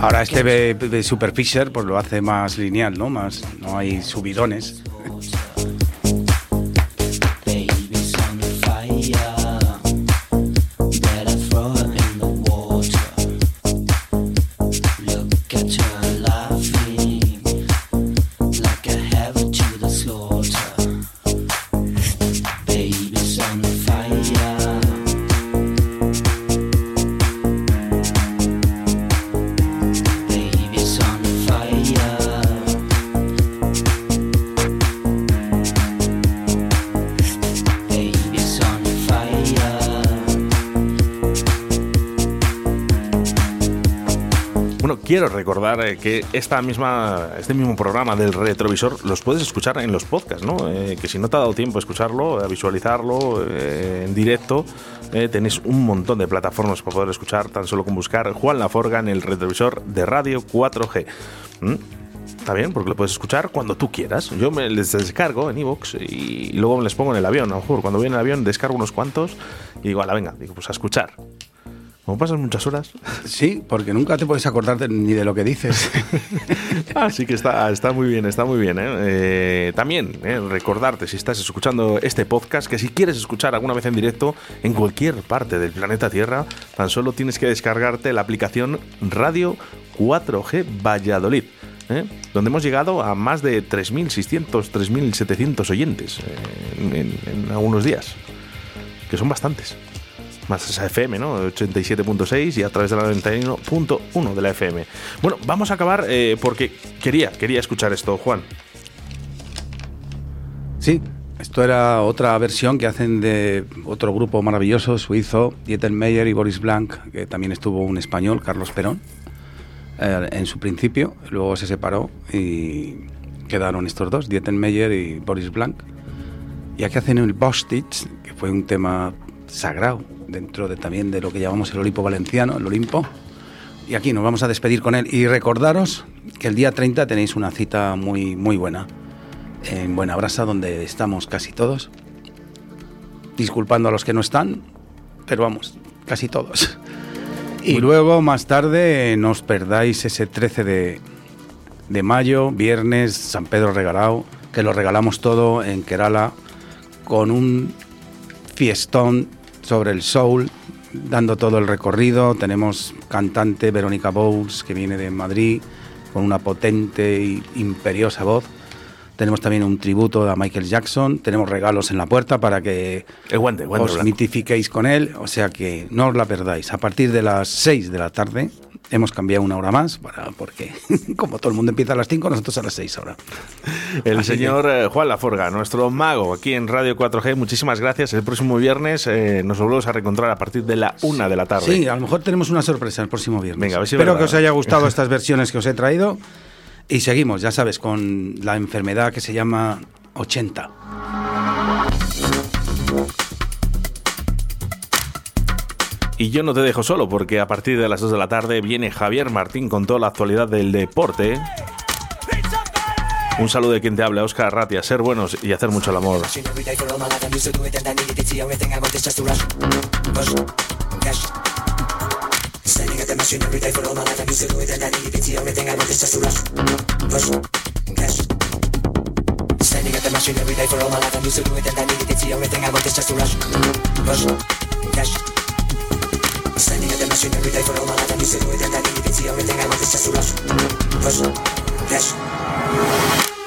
Ahora este de, de Super Fisher pues lo hace más lineal, ¿no? Más, no hay subidones. Bueno, quiero recordar eh, que esta misma, este mismo programa del retrovisor los puedes escuchar en los podcasts, ¿no? Eh, que si no te ha dado tiempo a escucharlo, a visualizarlo eh, en directo, eh, tenéis un montón de plataformas para poder escuchar, tan solo con buscar Juan Laforga en el retrovisor de Radio 4G. ¿Mm? Está bien, porque lo puedes escuchar cuando tú quieras. Yo me les descargo en iVoox y luego me les pongo en el avión. A lo mejor cuando voy en el avión descargo unos cuantos y digo, ala, venga, digo, pues a escuchar. Como pasas muchas horas, Sí, porque nunca te puedes acordar de- ni de lo que dices. Así que está, está muy bien, está muy bien. ¿eh? Eh, también eh, recordarte, si estás escuchando este podcast, que si quieres escuchar alguna vez en directo en cualquier parte del planeta Tierra, tan solo tienes que descargarte la aplicación Radio 4G Valladolid. ¿eh? Donde hemos llegado a más de 3.600, 3.700 oyentes eh, en- en algunos días, que son bastantes más esa FM, ¿no? 87.6 y a través de la 91.1 de la FM. Bueno, vamos a acabar eh, porque quería, quería escuchar esto, Juan. Sí, esto era otra versión que hacen de otro grupo maravilloso suizo, Dieter Meyer y Boris Blanc, que también estuvo un español, Carlos Perón, eh, en su principio, luego se separó y quedaron estos dos, Dieter Meyer y Boris Blanc. Y aquí hacen el Bostich, que fue un tema sagrado dentro de, también de lo que llamamos el Olimpo Valenciano, el Olimpo. Y aquí nos vamos a despedir con él. Y recordaros que el día 30 tenéis una cita muy, muy buena en Buenabrasa, donde estamos casi todos. Disculpando a los que no están, pero vamos, casi todos. Y luego, más tarde, no os perdáis ese 13 de, de mayo, viernes, San Pedro Regalado, que lo regalamos todo en Kerala, con un fiestón sobre el soul, dando todo el recorrido. Tenemos cantante Verónica Bowles, que viene de Madrid, con una potente e imperiosa voz. Tenemos también un tributo a Michael Jackson. Tenemos regalos en la puerta para que El guante, guante os blanco. mitifiquéis con él. O sea que no os la perdáis. A partir de las 6 de la tarde hemos cambiado una hora más para porque como todo el mundo empieza a las 5, nosotros a las 6 ahora. El Así señor eh, Juan Laforga, nuestro mago aquí en Radio 4G, muchísimas gracias. El próximo viernes eh, nos volvemos a reencontrar a partir de la una de la tarde. Sí, a lo mejor tenemos una sorpresa el próximo viernes. Venga, a ver si es Espero verdad. que os haya gustado estas versiones que os he traído. Y seguimos, ya sabes, con la enfermedad que se llama 80. Y yo no te dejo solo porque a partir de las 2 de la tarde viene Javier Martín con toda la actualidad del deporte. Un saludo de quien te habla, Oscar Ratia. Ser buenos y hacer mucho el amor. The the cash. Standing at the machine every day for all my life, I'm used to do it, and I needed it. The only thing I want is just to rush, push, cash.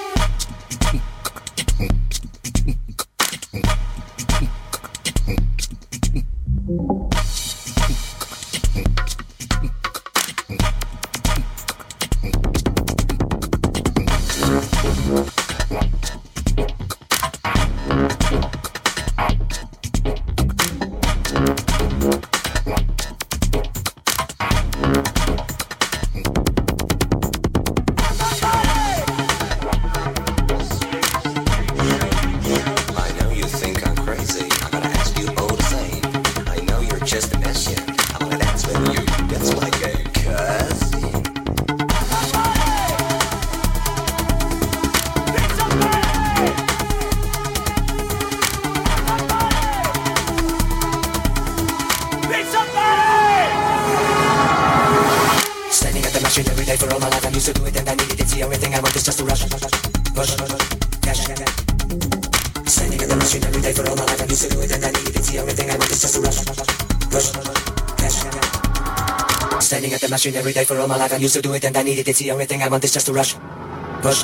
Every day for all my life. I'm used to do it and I needed it. The only thing I want is just to rush. Push,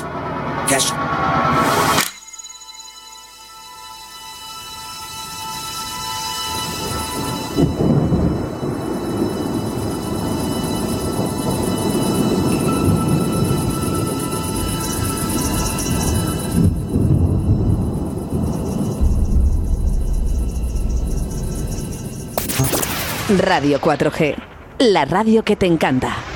cash. Radio 4G. La radio que te encanta.